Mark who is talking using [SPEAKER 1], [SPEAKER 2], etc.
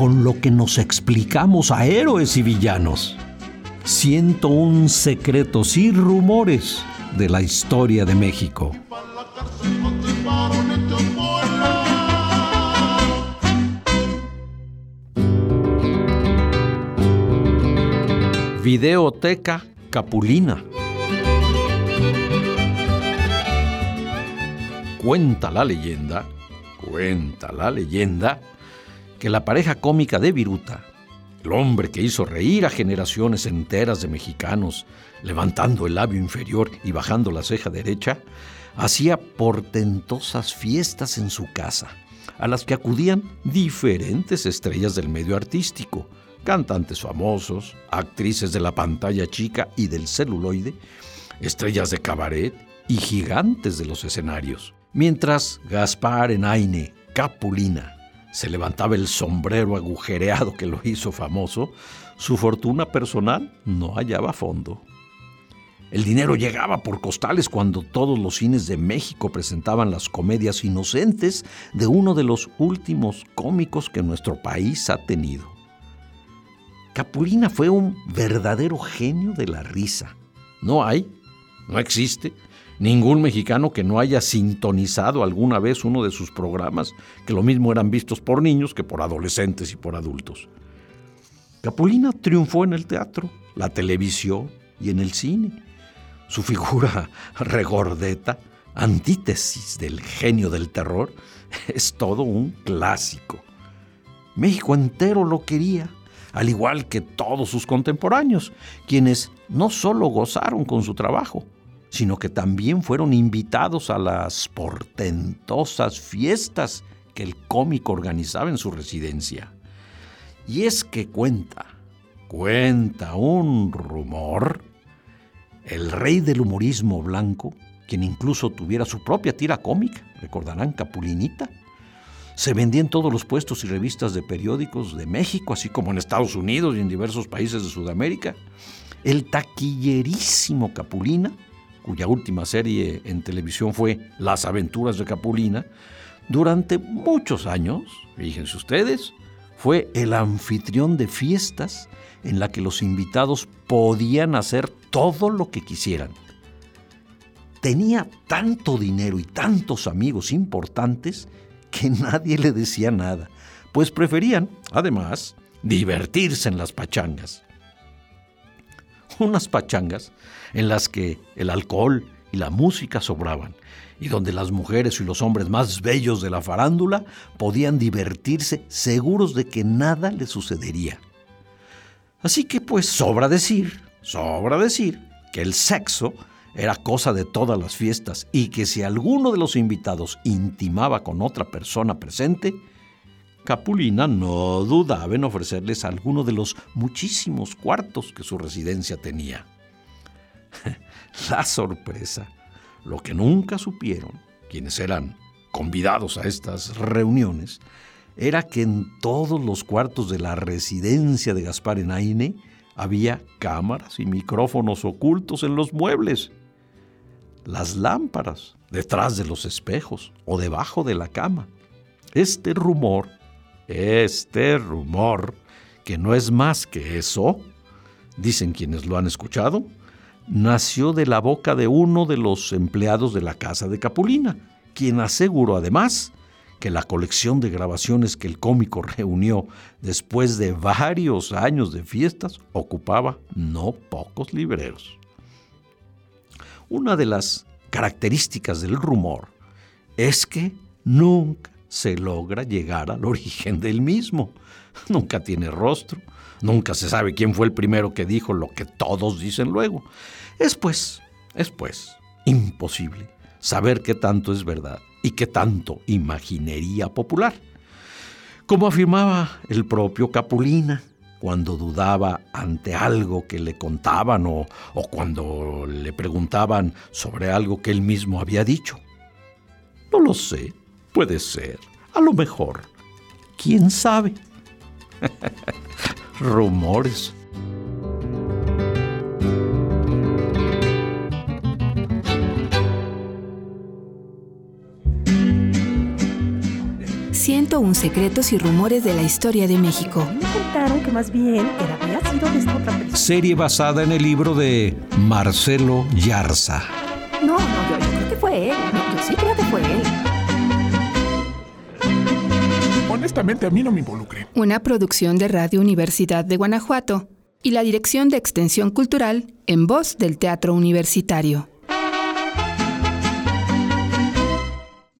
[SPEAKER 1] con lo que nos explicamos a héroes y villanos. 101 secretos y rumores de la historia de México. Videoteca Capulina. Cuenta la leyenda, cuenta la leyenda, que la pareja cómica de Viruta, el hombre que hizo reír a generaciones enteras de mexicanos, levantando el labio inferior y bajando la ceja derecha, hacía portentosas fiestas en su casa, a las que acudían diferentes estrellas del medio artístico, cantantes famosos, actrices de la pantalla chica y del celuloide, estrellas de cabaret y gigantes de los escenarios. Mientras Gaspar Enaine Capulina se levantaba el sombrero agujereado que lo hizo famoso, su fortuna personal no hallaba fondo. El dinero llegaba por costales cuando todos los cines de México presentaban las comedias inocentes de uno de los últimos cómicos que nuestro país ha tenido. Capulina fue un verdadero genio de la risa. No hay, no existe ningún mexicano que no haya sintonizado alguna vez uno de sus programas, que lo mismo eran vistos por niños que por adolescentes y por adultos. Capulina triunfó en el teatro, la televisión y en el cine su figura regordeta, antítesis del genio del terror, es todo un clásico. México entero lo quería, al igual que todos sus contemporáneos, quienes no solo gozaron con su trabajo, sino que también fueron invitados a las portentosas fiestas que el cómico organizaba en su residencia. Y es que cuenta, cuenta un rumor el rey del humorismo blanco, quien incluso tuviera su propia tira cómica, recordarán Capulinita, se vendía en todos los puestos y revistas de periódicos de México, así como en Estados Unidos y en diversos países de Sudamérica. El taquillerísimo Capulina, cuya última serie en televisión fue Las aventuras de Capulina, durante muchos años, fíjense ustedes, fue el anfitrión de fiestas en la que los invitados podían hacer todo lo que quisieran. Tenía tanto dinero y tantos amigos importantes que nadie le decía nada, pues preferían, además, divertirse en las pachangas. Unas pachangas en las que el alcohol y la música sobraban, y donde las mujeres y los hombres más bellos de la farándula podían divertirse seguros de que nada les sucedería. Así que pues sobra decir, sobra decir que el sexo era cosa de todas las fiestas y que si alguno de los invitados intimaba con otra persona presente, Capulina no dudaba en ofrecerles alguno de los muchísimos cuartos que su residencia tenía. La sorpresa, lo que nunca supieron quienes eran convidados a estas reuniones, era que en todos los cuartos de la residencia de Gaspar Enaine había cámaras y micrófonos ocultos en los muebles. Las lámparas detrás de los espejos o debajo de la cama. Este rumor, este rumor, que no es más que eso, dicen quienes lo han escuchado, nació de la boca de uno de los empleados de la casa de Capulina, quien aseguró además que la colección de grabaciones que el cómico reunió después de varios años de fiestas ocupaba no pocos libreros. Una de las características del rumor es que nunca se logra llegar al origen del mismo. Nunca tiene rostro, nunca se sabe quién fue el primero que dijo lo que todos dicen luego. Es pues, es pues, imposible saber qué tanto es verdad y qué tanto imaginería popular. Como afirmaba el propio Capulina, cuando dudaba ante algo que le contaban o, o, cuando le preguntaban sobre algo que él mismo había dicho. No lo sé, puede ser, a lo mejor. ¿Quién sabe? Rumores.
[SPEAKER 2] un secretos y rumores de la historia de México.
[SPEAKER 3] Me contaron que más bien era, había sido de esta otra persona.
[SPEAKER 4] Serie basada en el libro de Marcelo Yarza.
[SPEAKER 3] No, no, yo, yo creo que fue él. No, yo sí creo que fue él.
[SPEAKER 5] Honestamente, a mí no me involucré.
[SPEAKER 2] Una producción de Radio Universidad de Guanajuato y la Dirección de Extensión Cultural en voz del Teatro Universitario.